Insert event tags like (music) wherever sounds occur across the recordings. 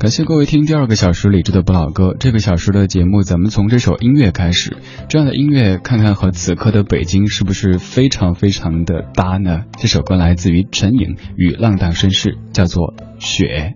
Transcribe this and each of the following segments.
感谢各位听第二个小时理智的不老歌。这个小时的节目，咱们从这首音乐开始。这样的音乐，看看和此刻的北京是不是非常非常的搭呢？这首歌来自于陈颖与浪荡绅士，叫做《雪》。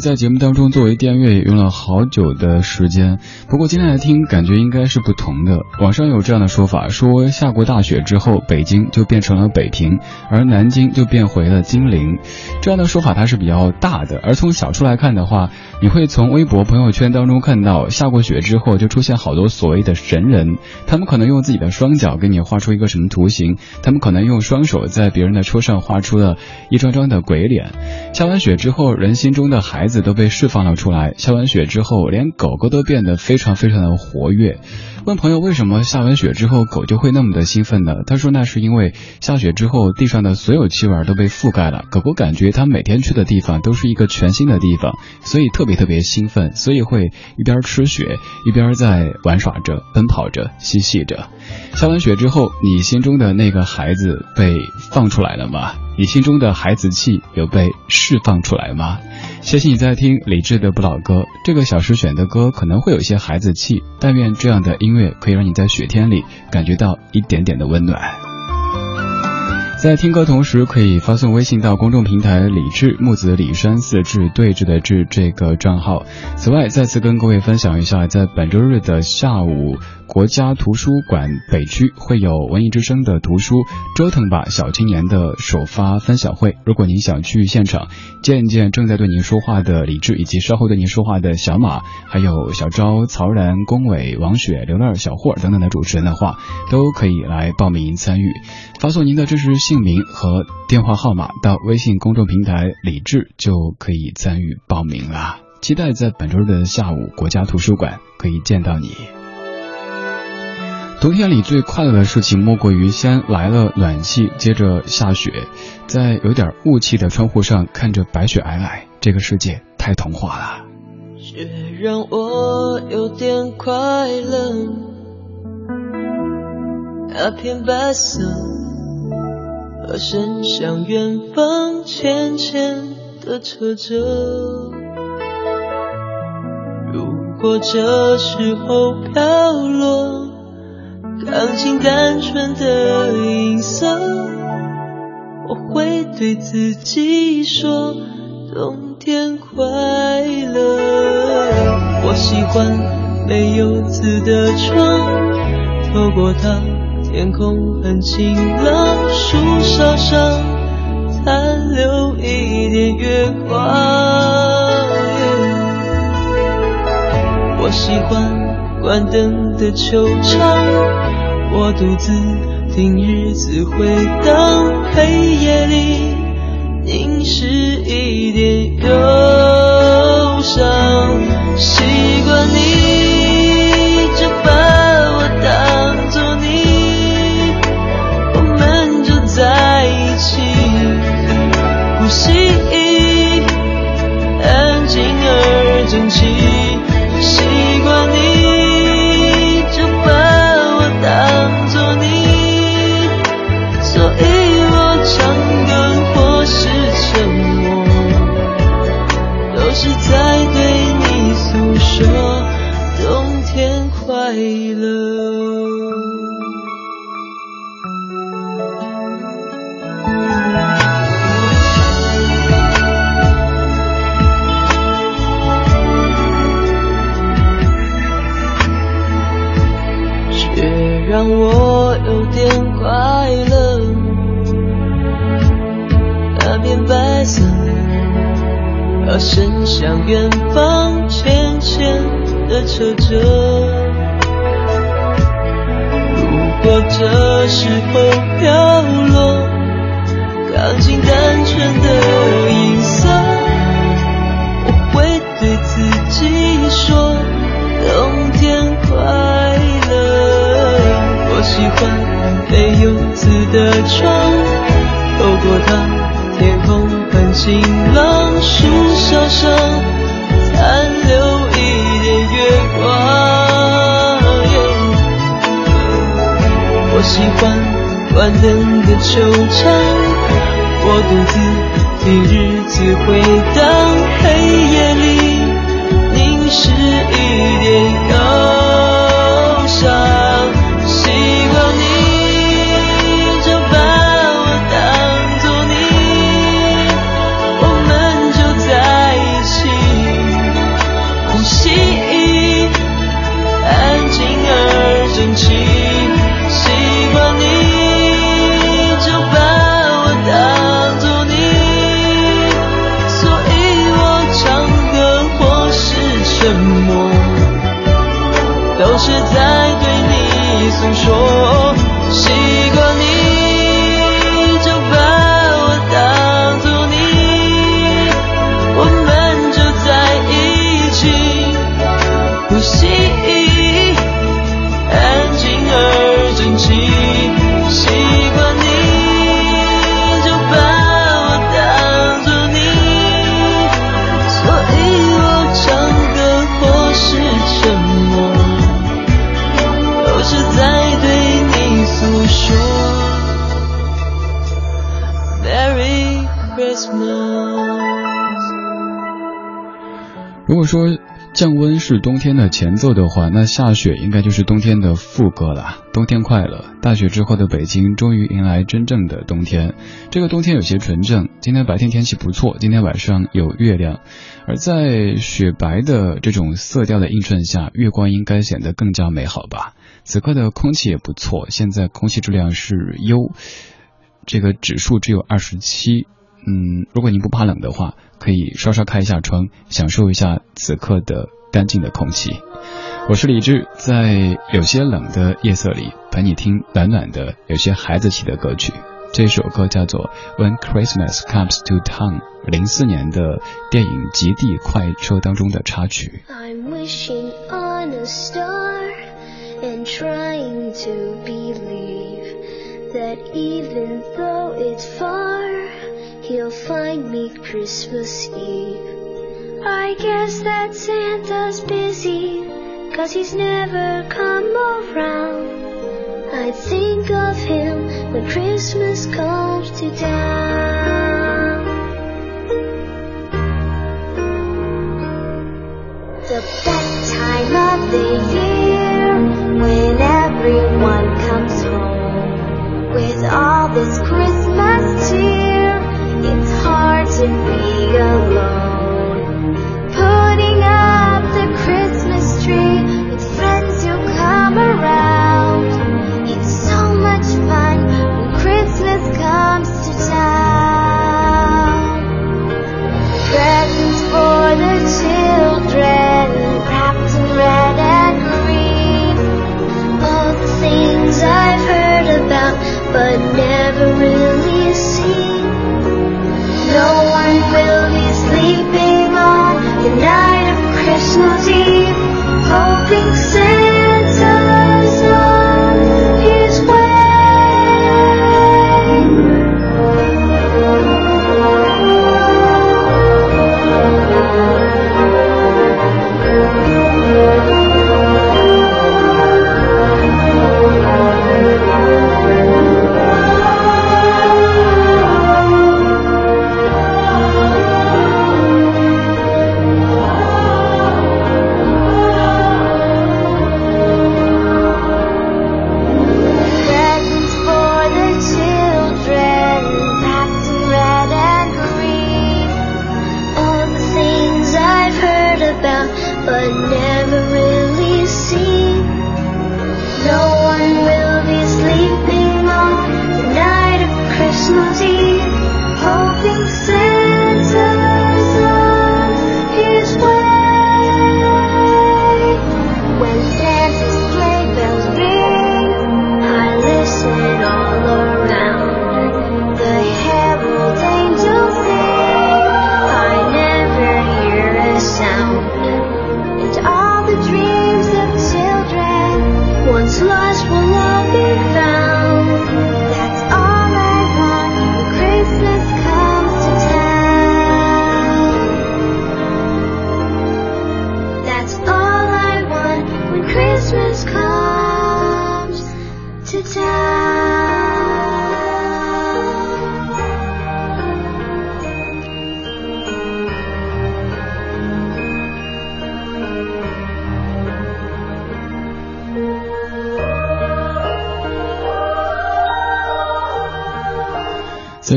在节目当中作为电乐也用了好久的时间，不过今天来听感觉应该是不同的。网上有这样的说法，说下过大雪之后，北京就变成了北平，而南京就变回了金陵。这样的说法它是比较大的，而从小处来看的话，你会从微博朋友圈当中看到，下过雪之后就出现好多所谓的神人，他们可能用自己的双脚给你画出一个什么图形，他们可能用双手在别人的车上画出了一张张的鬼脸。下完雪之后，人心中的孩子子都被释放了出来。下完雪之后，连狗狗都变得非常非常的活跃。问朋友为什么下完雪之后狗就会那么的兴奋呢？他说那是因为下雪之后地上的所有气味都被覆盖了，狗狗感觉它每天去的地方都是一个全新的地方，所以特别特别兴奋，所以会一边吃雪一边在玩耍着、奔跑着、嬉戏着。下完雪之后，你心中的那个孩子被放出来了吗？你心中的孩子气有被释放出来吗？谢谢你在听李志的不老歌。这个小时选的歌可能会有些孩子气，但愿这样的音音乐可以让你在雪天里感觉到一点点的温暖。在听歌同时，可以发送微信到公众平台“李志木子李山四志对峙的志”这个账号。此外，再次跟各位分享一下，在本周日的下午，国家图书馆北区会有文艺之声的图书《折腾吧小青年》的首发分享会。如果您想去现场见见正在对您说话的李志，以及稍后对您说话的小马，还有小昭、曹然、龚伟、王雪、刘乐、小霍等等的主持人的话，都可以来报名参与。发送您的支持。姓名和电话号码到微信公众平台“李智”就可以参与报名了。期待在本周日的下午，国家图书馆可以见到你。冬天里最快乐的事情，莫过于先来了暖气，接着下雪，在有点雾气的窗户上看着白雪皑皑，这个世界太童话了。雪让我有点快乐，那片白色。和伸向远方浅浅的扯着。如果这时候飘落钢琴单纯的音色，我会对自己说冬天快乐。我喜欢没有字的窗，透过它。天空很晴朗，树梢上残留一点月光。我喜欢关灯的球场，我独自听日子回荡，黑夜里凝视一点忧伤，习惯你这般。而争气习惯你我有点快乐。那片白色，它伸向远方浅浅的扯着。如果这时候飘。冷的惆怅我独自如果说降温是冬天的前奏的话，那下雪应该就是冬天的副歌了。冬天快乐，大雪之后的北京终于迎来真正的冬天。这个冬天有些纯正，今天白天天气不错，今天晚上有月亮，而在雪白的这种色调的映衬下，月光应该显得更加美好吧。此刻的空气也不错，现在空气质量是优，这个指数只有二十七。嗯，如果您不怕冷的话，可以稍稍开一下窗，享受一下此刻的干净的空气。我是李志，在有些冷的夜色里陪你听暖暖的、有些孩子气的歌曲。这首歌叫做《When Christmas Comes to Town》，零四年的电影《极地快车》当中的插曲。That even though it's far. He'll find me Christmas Eve. I guess that Santa's busy, cause he's never come around. I think of him when Christmas comes to town.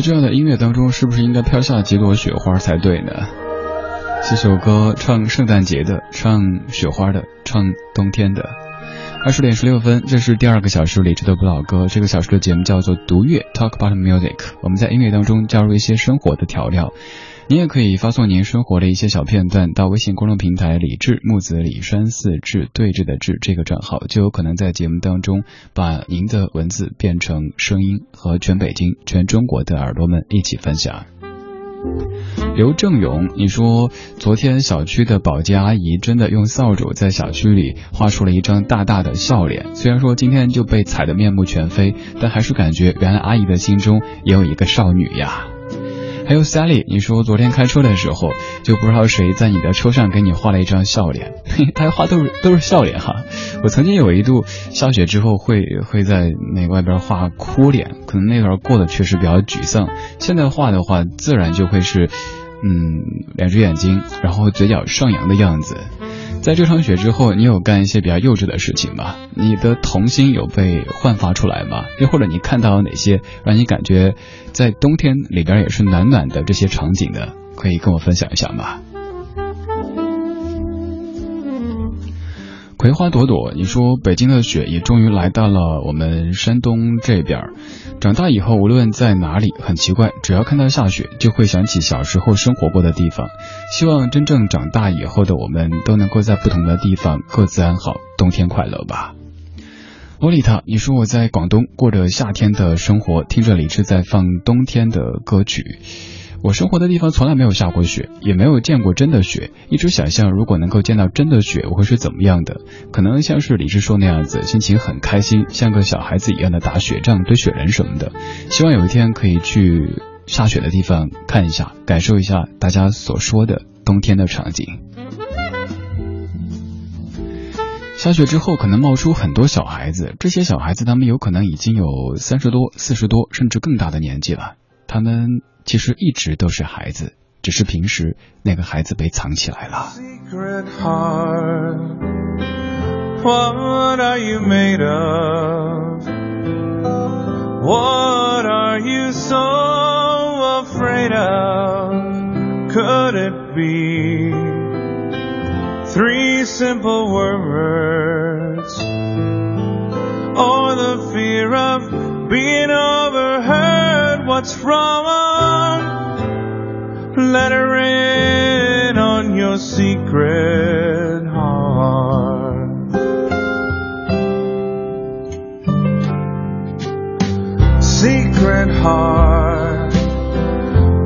这样的音乐当中，是不是应该飘下几朵雪花才对呢？这首歌唱圣诞节的，唱雪花的，唱冬天的。二十点十六分，这是第二个小时理智的不老歌。这个小时的节目叫做读乐 （Talk About Music）。我们在音乐当中加入一些生活的调料。您也可以发送您生活的一些小片段到微信公众平台“李志木子李山四志对峙的志”这个账号，就有可能在节目当中把您的文字变成声音，和全北京、全中国的耳朵们一起分享。刘正勇，你说昨天小区的保洁阿姨真的用扫帚在小区里画出了一张大大的笑脸，虽然说今天就被踩得面目全非，但还是感觉原来阿姨的心中也有一个少女呀。还有 Sally，你说昨天开车的时候就不知道谁在你的车上给你画了一张笑脸，(laughs) 他画都是都是笑脸哈。我曾经有一度下雪之后会会在那外边画哭脸，可能那段过得确实比较沮丧。现在画的话，自然就会是嗯两只眼睛，然后嘴角上扬的样子。在这场雪之后，你有干一些比较幼稚的事情吗？你的童心有被焕发出来吗？又或者你看到哪些让你感觉在冬天里边也是暖暖的这些场景呢？可以跟我分享一下吗？葵花朵朵，你说北京的雪也终于来到了我们山东这边。长大以后，无论在哪里，很奇怪，只要看到下雪，就会想起小时候生活过的地方。希望真正长大以后的我们，都能够在不同的地方各自安好，冬天快乐吧。洛丽塔，你说我在广东过着夏天的生活，听着李志在放冬天的歌曲。我生活的地方从来没有下过雪，也没有见过真的雪。一直想象如果能够见到真的雪，我会是怎么样的？可能像是李志说那样子，心情很开心，像个小孩子一样的打雪仗、堆雪人什么的。希望有一天可以去下雪的地方看一下，感受一下大家所说的冬天的场景。下雪之后，可能冒出很多小孩子，这些小孩子他们有可能已经有三十多、四十多，甚至更大的年纪了。他们其实一直都是孩子，只是平时那个孩子被藏起来了。 Secret heart, what are you made of? What are you so afraid of? Could it be three simple words? Or the fear of being overheard? What's wrong? Let her in on your secret heart. Secret heart,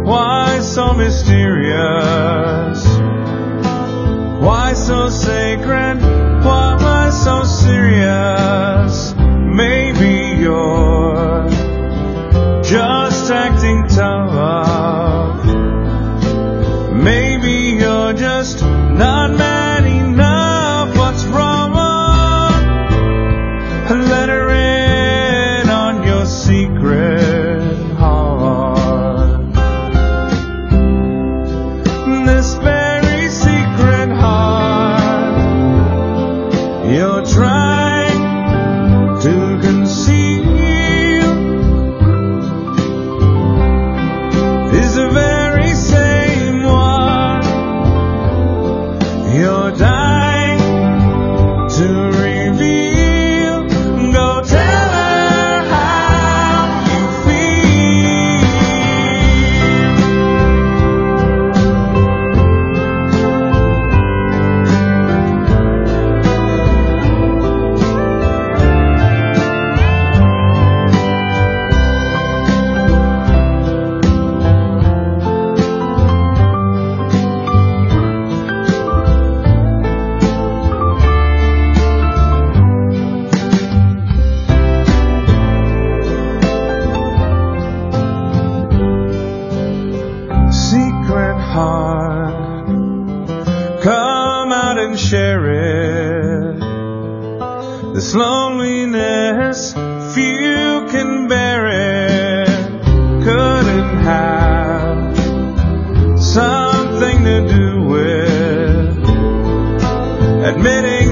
why so mysterious? Why so sacred? Why so serious? Maybe you're just 向往 admitting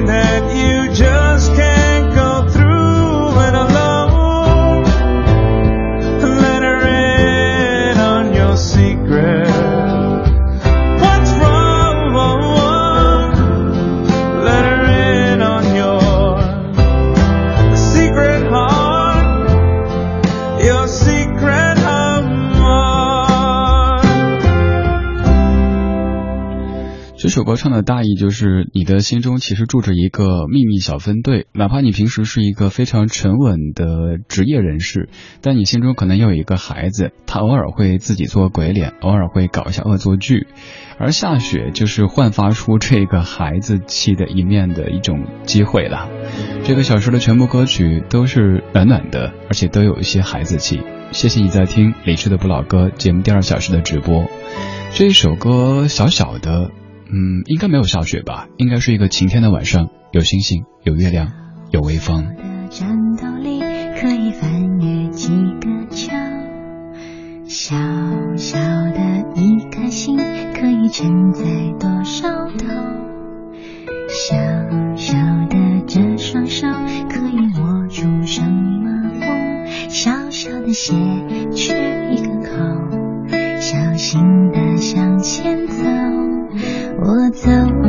唱的大意就是，你的心中其实住着一个秘密小分队，哪怕你平时是一个非常沉稳的职业人士，但你心中可能又有一个孩子，他偶尔会自己做鬼脸，偶尔会搞一下恶作剧，而下雪就是焕发出这个孩子气的一面的一种机会了。这个小时的全部歌曲都是暖暖的，而且都有一些孩子气。谢谢你在听李志的不老歌节目第二小时的直播。这一首歌小小的，嗯，应该没有下雪吧？应该是一个晴天的晚上，有星星，有月亮，有微风。的战斗力可以翻越几个桥，小小的一颗心可以承载多少头，小小的这双手可以握住什么风，小小的鞋去一个口，小心的向前走，走。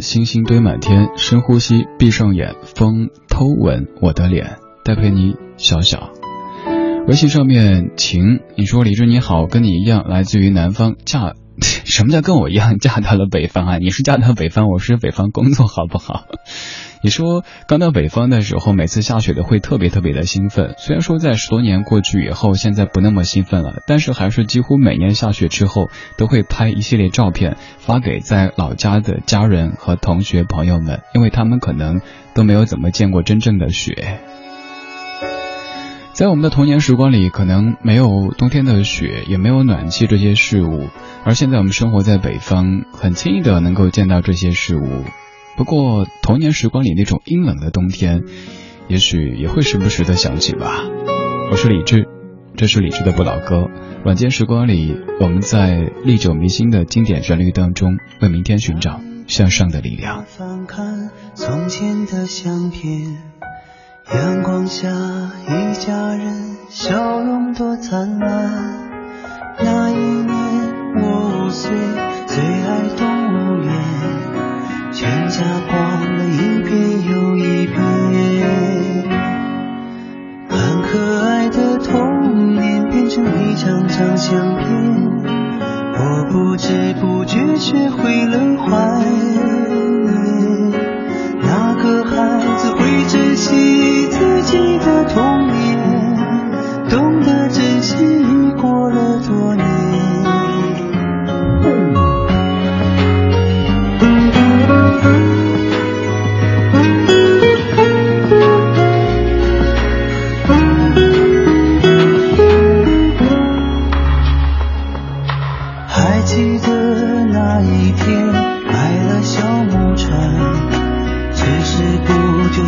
星星堆满天。深呼吸，闭上眼，风偷吻我的脸。戴佩妮，小小。微信上面晴，你说李志你好，跟你一样来自于南方，嫁 (laughs) 什么叫跟我一样嫁到了北方啊？你是嫁到北方，我是北方工作，好不好？你说刚到北方的时候，每次下雪都会特别特别的兴奋。虽然说在十多年过去以后，现在不那么兴奋了，但是还是几乎每年下雪之后都会拍一系列照片发给在老家的家人和同学朋友们，因为他们可能都没有怎么见过真正的雪。在我们的童年时光里，可能没有冬天的雪，也没有暖气这些事物，而现在我们生活在北方，很轻易的能够见到这些事物。不过童年时光里那种阴冷的冬天，也许也会时不时的想起吧。我是李志，这是李志的不老歌。晚间时光里，我们在历久弥新的经典旋律当中，为明天寻找向上的力量。翻看从前的相片，阳光下一家人笑容多灿烂。那一年我五岁，最爱动物园，全家逛了一遍又一遍。很可爱的童年变成一张张相片，我不知不觉学会了怀念。那个孩子会珍惜自己的童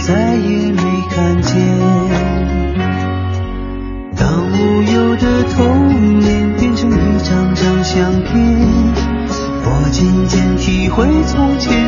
再也没看见。当无忧的童年变成一张张相片，我渐渐体会从前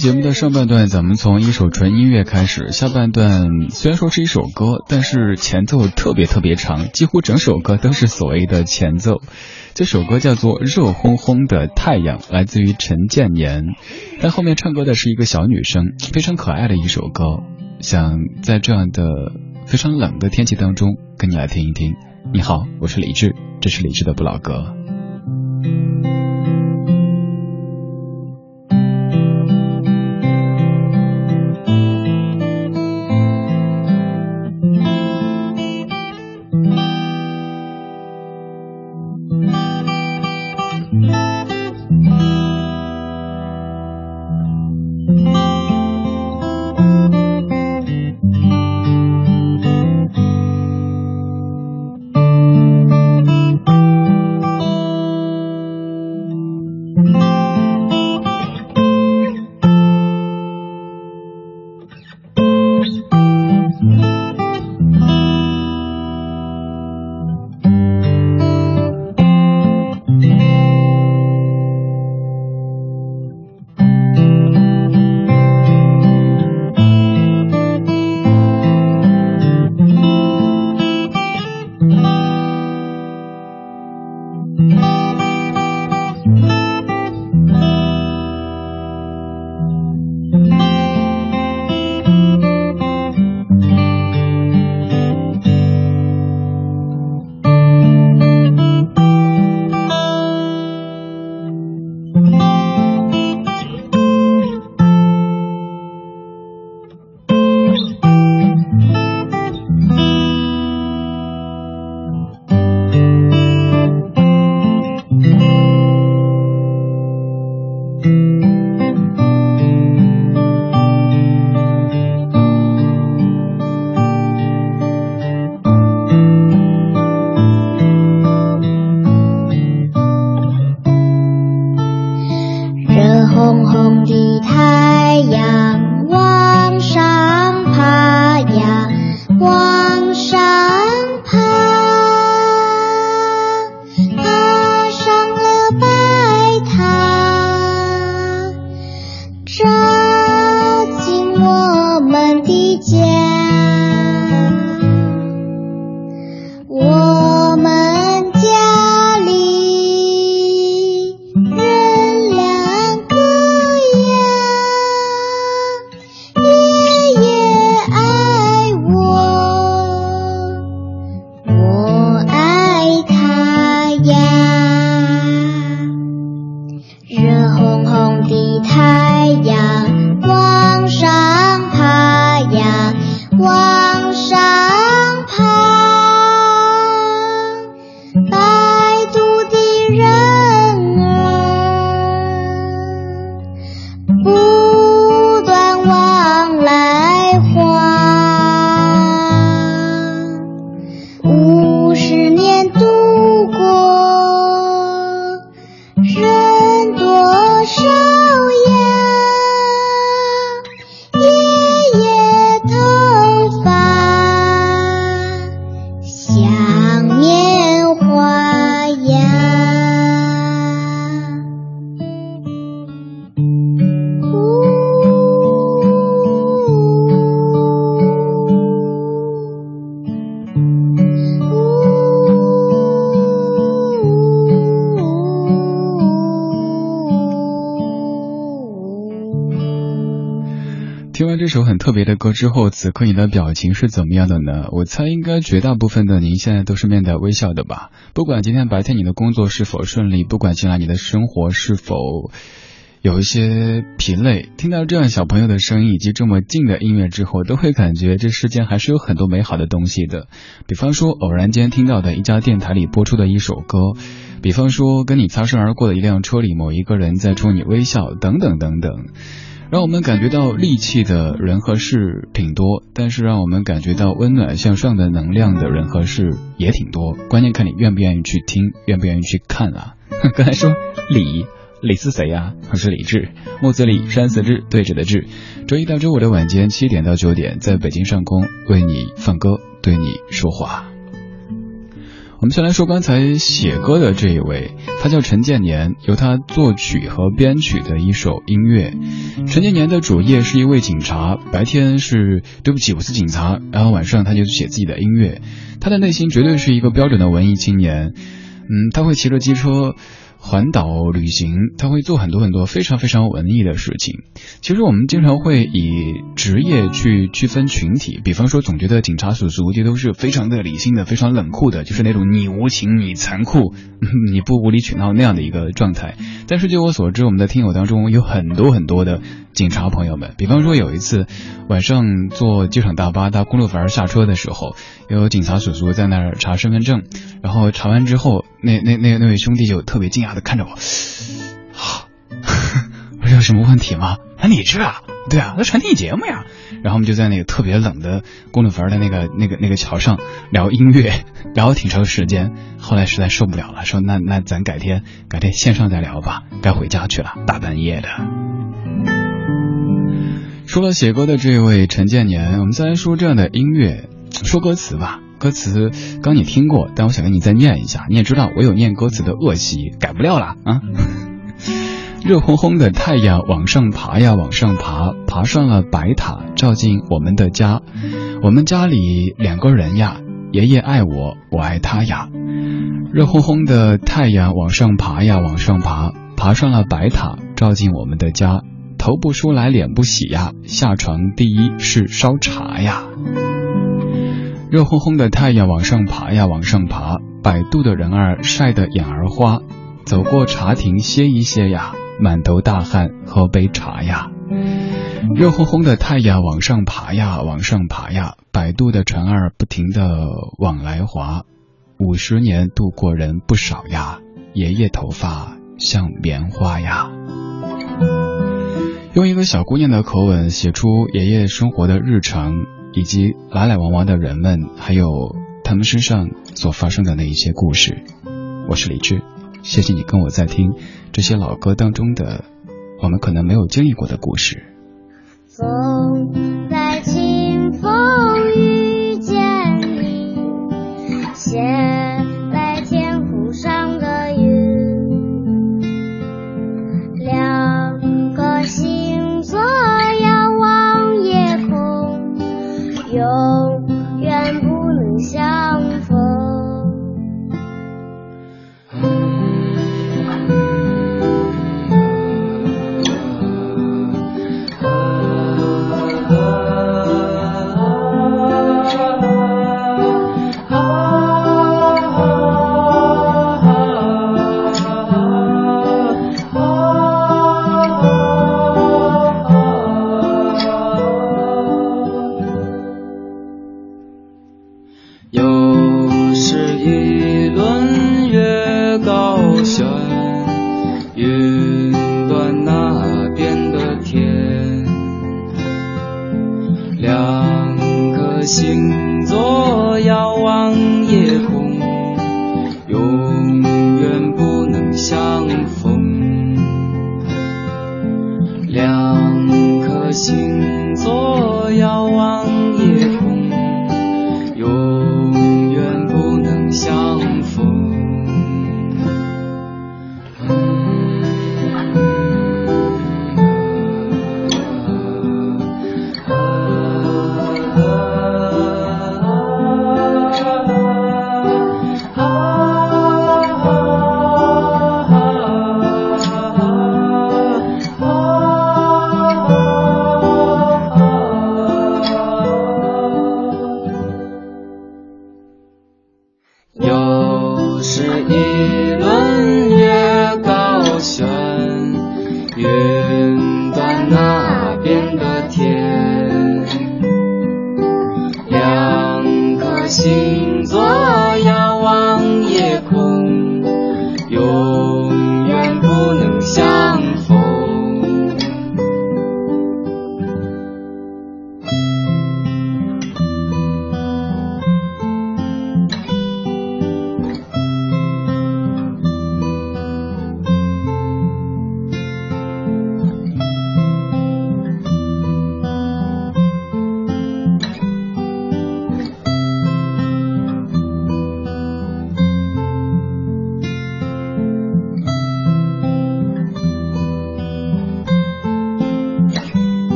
节目的上半段，咱们从一首纯音乐开始。下半段虽然说是一首歌，但是前奏特别特别长，几乎整首歌都是所谓的前奏。这首歌叫做《热烘烘的太阳》，来自于陈建年。但后面唱歌的是一个小女生，非常可爱的一首歌。想在这样的非常冷的天气当中，跟你来听一听。你好，我是李志，这是李志的不老歌。听完这首很特别的歌之后，此刻你的表情是怎么样的呢？我猜应该绝大部分的您现在都是面带微笑的吧。不管今天白天你的工作是否顺利，不管近来你的生活是否有一些疲累，听到这样小朋友的声音以及这么静的音乐之后，都会感觉这世间还是有很多美好的东西的。比方说偶然间听到的一家电台里播出的一首歌，比方说跟你擦身而过的一辆车里某一个人在冲你微笑，等等等等。让我们感觉到戾气的人和事挺多，但是让我们感觉到温暖向上的能量的人和事也挺多。关键看你愿不愿意去听，愿不愿意去看啊！(laughs) 刚才说李李是谁呀？我是李志，木子李，山寺志，对着的志。周一到周五的晚间七点到九点，在北京上空为你放歌，对你说话。我们先来说刚才写歌的这一位，他叫陈建年，由他作曲和编曲的一首音乐。陈建年的主业是一位警察，白天是对不起我是警察，然后晚上他就写自己的音乐。他的内心绝对是一个标准的文艺青年，嗯，他会骑着机车。环岛旅行，他会做很多很多非常非常文艺的事情。其实我们经常会以职业去区分群体，比方说总觉得警察叔叔这都是非常的理性的、非常冷酷的，就是那种你无情、你残酷、(laughs) 你不无理取闹那样的一个状态。但是据我所知，我们的听友当中有很多很多的。警察朋友们，比方说有一次晚上坐机场大巴到公路坟下车的时候，有警察叔叔在那儿查身份证，然后查完之后，那那那那位兄弟就特别惊讶的看着我，我说有什么问题吗？啊，你这啊？对啊，那传递节目呀。然后我们就在那个特别冷的公路坟的那个那个那个桥上聊音乐，聊了挺长时间。后来实在受不了了，说那那咱改天改天线上再聊吧，该回家去了，大半夜的。说了写歌的这位陈建年，我们再来说这样的音乐，说歌词吧。歌词刚你听过，但我想给你再念一下。你也知道我有念歌词的恶习，改不了了啊。(laughs) 热烘烘的太阳往上爬呀，往上爬，爬上了白塔，照进我们的家。我们家里两个人呀，爷爷爱我，我爱他呀。热烘烘的太阳往上爬呀，往上爬，爬上了白塔，照进我们的家。头不梳来脸不洗呀，下床第一是烧茶呀。热烘烘的太阳往上爬呀，往上爬，摆渡的人儿晒得眼儿花。走过茶亭歇一歇呀，满头大汗喝杯茶呀。热烘烘的太阳往上爬呀，往上爬呀，摆渡的船儿不停的往来划。五十年渡过人不少呀，爷爷头发像棉花呀。用一个小姑娘的口吻写出爷爷生活的日常，以及来来往往的人们，还有他们身上所发生的那一些故事。我是李志，谢谢你跟我在听这些老歌当中的我们可能没有经历过的故事。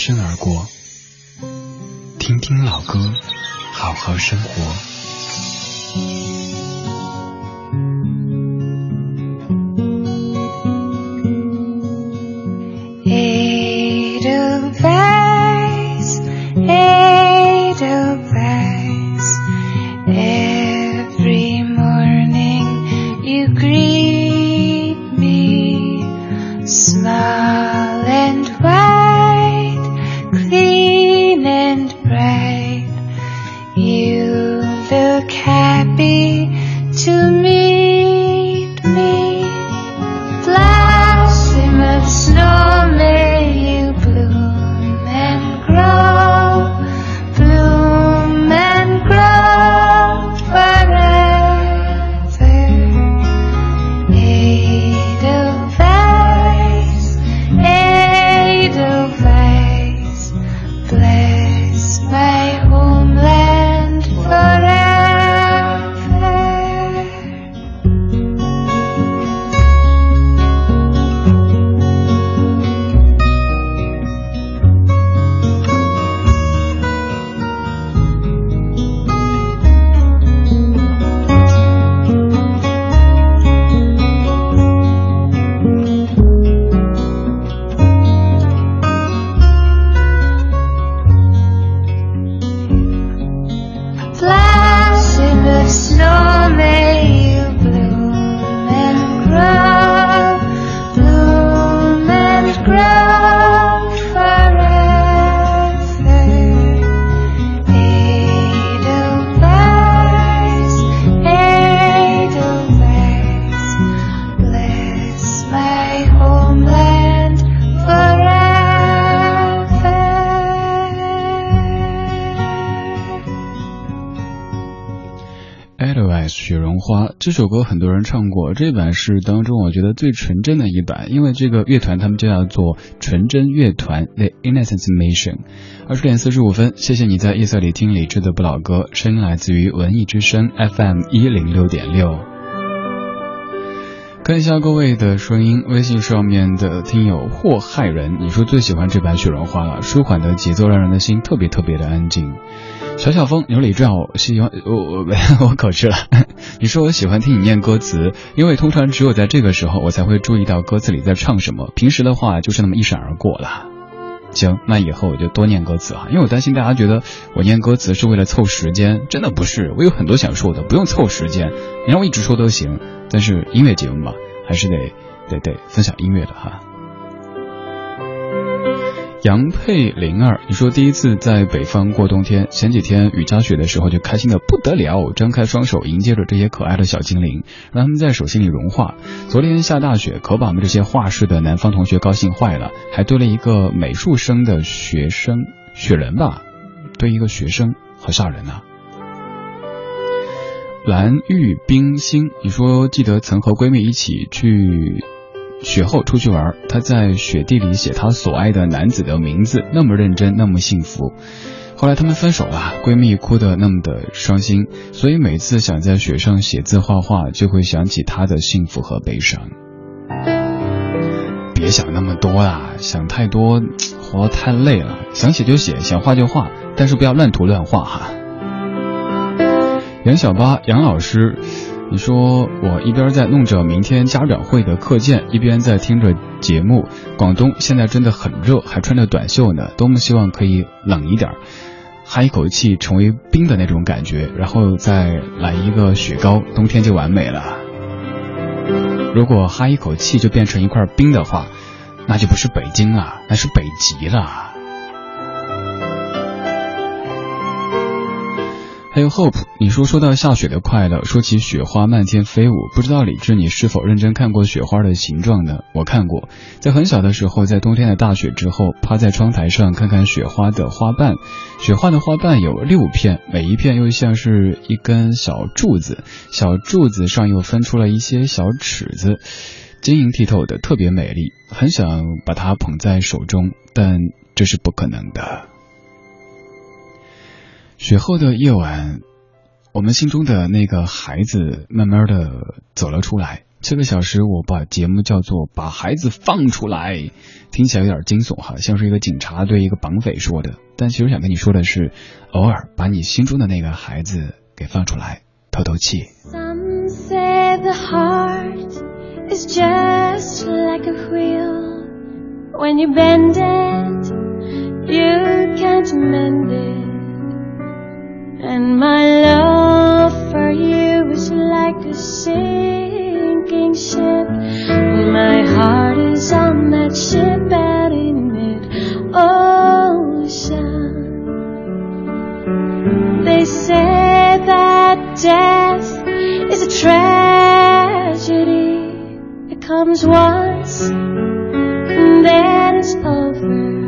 身而过。听听老歌，好好生活。这首歌很多人唱过，这版是当中我觉得最纯真的一版，因为这个乐团他们就叫做纯真乐团 The Innocence Mission。二十点四十五分，谢谢你在夜色里听李志的不老歌，声音来自于文艺之声 FM 一零六点六。看一下各位的声音，微信上面的听友祸害人，你说最喜欢这版雪绒花了，舒缓的节奏让人的心特别特别的安静。小小风，有李照，喜欢我我我口吃了。(laughs) 你说我喜欢听你念歌词，因为通常只有在这个时候我才会注意到歌词里在唱什么，平时的话就是那么一闪而过了。行，那以后我就多念歌词哈，因为我担心大家觉得我念歌词是为了凑时间，真的不是，我有很多想说的，不用凑时间，你让我一直说都行。但是音乐节目嘛，还是得得得分享音乐的哈。杨佩玲儿，你说第一次在北方过冬天，前几天雨夹雪的时候就开心的不得了，张开双手迎接着这些可爱的小精灵，让他们在手心里融化。昨天下大雪，可把我们这些画室的南方同学高兴坏了，还堆了一个美术生的学生雪人吧，堆一个学生，好吓人啊！蓝玉冰心，你说记得曾和闺蜜一起去。雪后出去玩，她在雪地里写她所爱的男子的名字，那么认真，那么幸福。后来他们分手了，闺蜜哭得那么的伤心，所以每次想在雪上写字画画，就会想起他的幸福和悲伤。别想那么多啦，想太多活太累了。想写就写，想画就画，但是不要乱涂乱画哈。杨小八，杨老师。你说我一边在弄着明天家长会的课件，一边在听着节目。广东现在真的很热，还穿着短袖呢。多么希望可以冷一点，哈一口气成为冰的那种感觉，然后再来一个雪糕，冬天就完美了。如果哈一口气就变成一块冰的话，那就不是北京了，那是北极了。还有 Hope，你说说到下雪的快乐，说起雪花漫天飞舞，不知道李智你是否认真看过雪花的形状呢？我看过，在很小的时候，在冬天的大雪之后，趴在窗台上看看雪花的花瓣。雪花的花瓣有六片，每一片又像是一根小柱子，小柱子上又分出了一些小齿子，晶莹剔透的，特别美丽。很想把它捧在手中，但这是不可能的。雪后的夜晚，我们心中的那个孩子慢慢的走了出来。这个小时，我把节目叫做“把孩子放出来”，听起来有点惊悚哈，像是一个警察对一个绑匪说的。但其实想跟你说的是，偶尔把你心中的那个孩子给放出来，透透气。And my love for you is like a sinking ship. My heart is on that ship out in mid ocean. They say that death is a tragedy. It comes once and then it's over.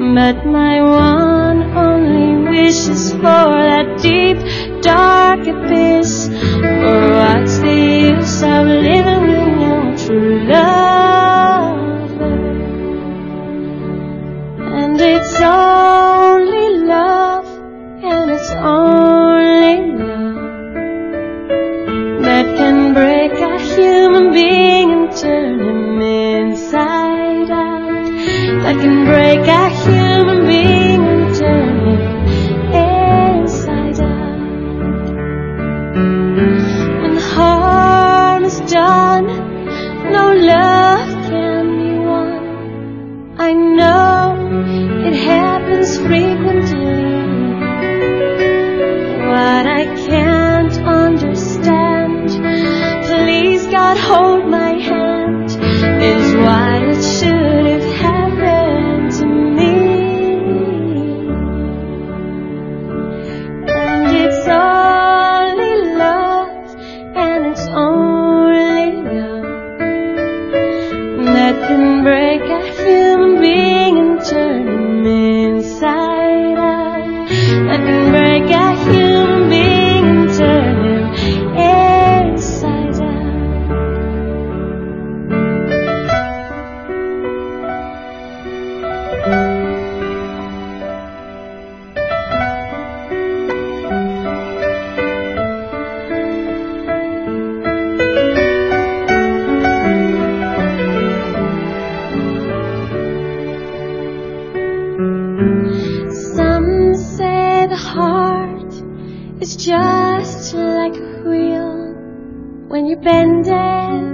But my one only wish is for that deep, dark abyss. Or what's the use of living just like a wheel. When you bend it,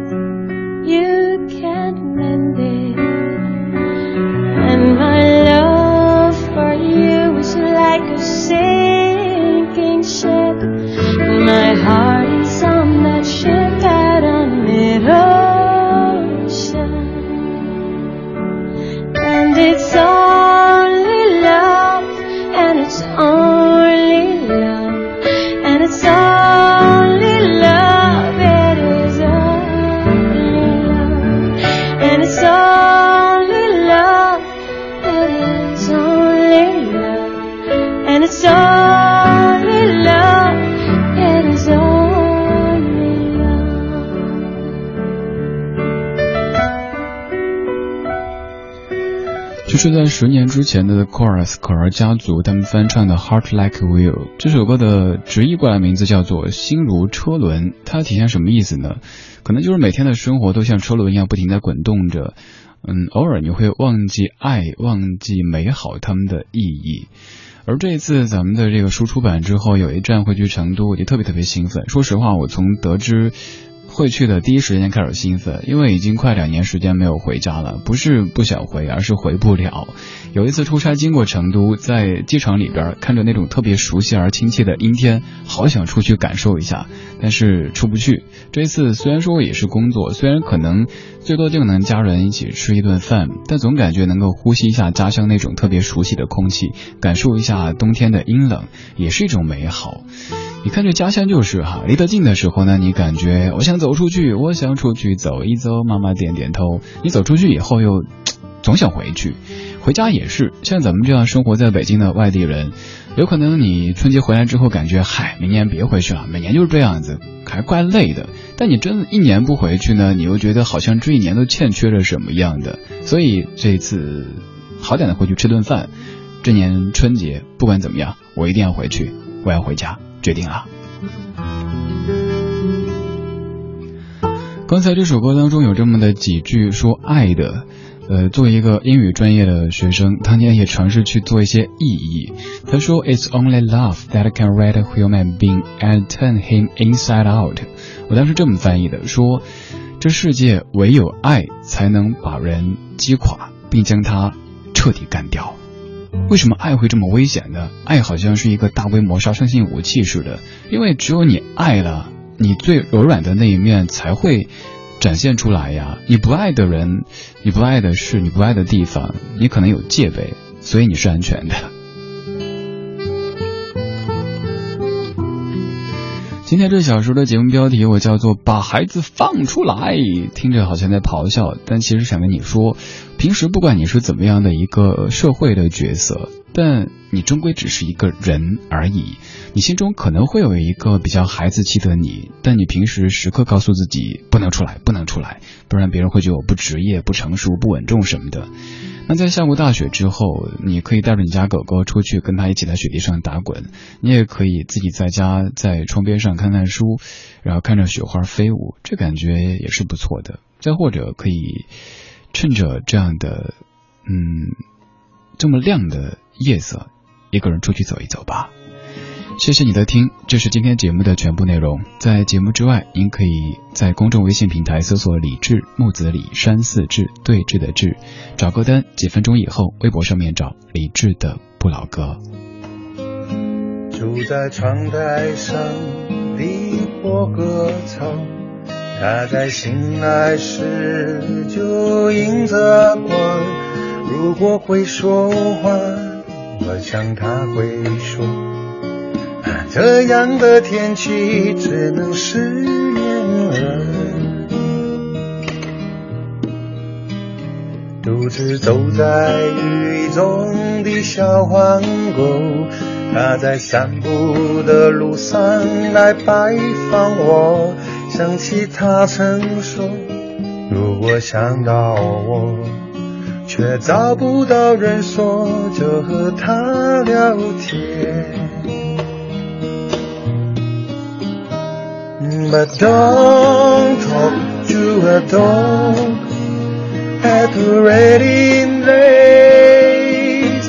十年之前的 Chorus 可儿家族他们翻唱的《Heart Like a Wheel》这首歌的直译过来名字叫做《心如车轮》，它体现什么意思呢？可能就是每天的生活都像车轮一样不停在滚动着，嗯，偶尔你会忘记爱，忘记美好他们的意义。而这一次咱们的这个书出版之后，有一站会去成都，我就特别特别兴奋。说实话，我从得知。会去的第一时间开始兴奋，因为已经快两年时间没有回家了，不是不想回，而是回不了。有一次出差经过成都，在机场里边看着那种特别熟悉而亲切的阴天，好想出去感受一下，但是出不去。这一次虽然说也是工作，虽然可能最多就能家人一起吃一顿饭，但总感觉能够呼吸一下家乡那种特别熟悉的空气，感受一下冬天的阴冷，也是一种美好。你看这家乡就是哈，离得近的时候呢，你感觉我想走出去，我想出去走一走，妈妈点点头。你走出去以后又 (tsk) 总想回去，回家也是。像咱们这样生活在北京的外地人，有可能你春节回来之后感觉嗨，明年别回去了，每年就是这样子，还怪累的。但你真的一年不回去呢，你又觉得好像这一年都欠缺了什么样的。所以这次好点的回去吃顿饭。这年春节不管怎么样，我一定要回去，我要回家。决定了。刚才这首歌当中有这么的几句说爱的，呃，作为一个英语专业的学生，当年也尝试去做一些意义。他说：“It's only love that can rid a human being and turn him inside out。”我当时这么翻译的，说这世界唯有爱才能把人击垮，并将他彻底干掉。为什么爱会这么危险呢？爱好像是一个大规模杀伤性武器似的，因为只有你爱了，你最柔软的那一面才会展现出来呀。你不爱的人，你不爱的事，你不爱的地方，你可能有戒备，所以你是安全的。今天这小时的节目标题我叫做“把孩子放出来”，听着好像在咆哮，但其实想跟你说，平时不管你是怎么样的一个社会的角色，但你终归只是一个人而已。你心中可能会有一个比较孩子气的你，但你平时时刻告诉自己不能出来，不能出来，不然别人会觉得我不职业、不成熟、不稳重什么的。那在下过大雪之后，你可以带着你家狗狗出去，跟它一起在雪地上打滚。你也可以自己在家在窗边上看看书，然后看着雪花飞舞，这感觉也是不错的。再或者可以趁着这样的嗯这么亮的夜色，一个人出去走一走吧。谢谢你的听，这是今天节目的全部内容。在节目之外，您可以在公众微信平台搜索“李志木子李山寺志对峙的志”，找歌单。几分钟以后，微博上面找李志的不老歌。住在窗台上的火歌草，它在醒来时就迎着光。如果会说话，我想它会说。这样的天气只能失眠了。独自走在雨中的小黄狗，它在散步的路上来拜访我。想起它曾说，如果想到我，却找不到人说，就和它聊天。But don't talk to a dog at the wedding date.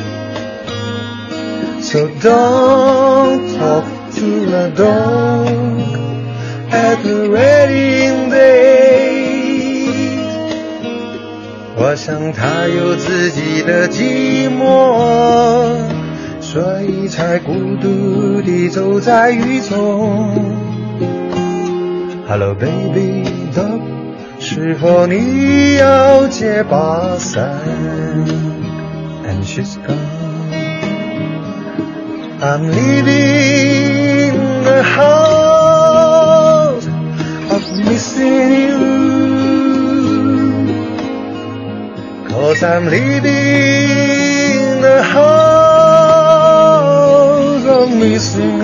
So don't talk to a dog at the wedding date. 我想他有自己的寂寞，所以才孤独地走在雨中。Hello baby dog，是否你要借把伞？And she's gone. I'm leaving the house of missing you. Cause I'm leaving the house of missing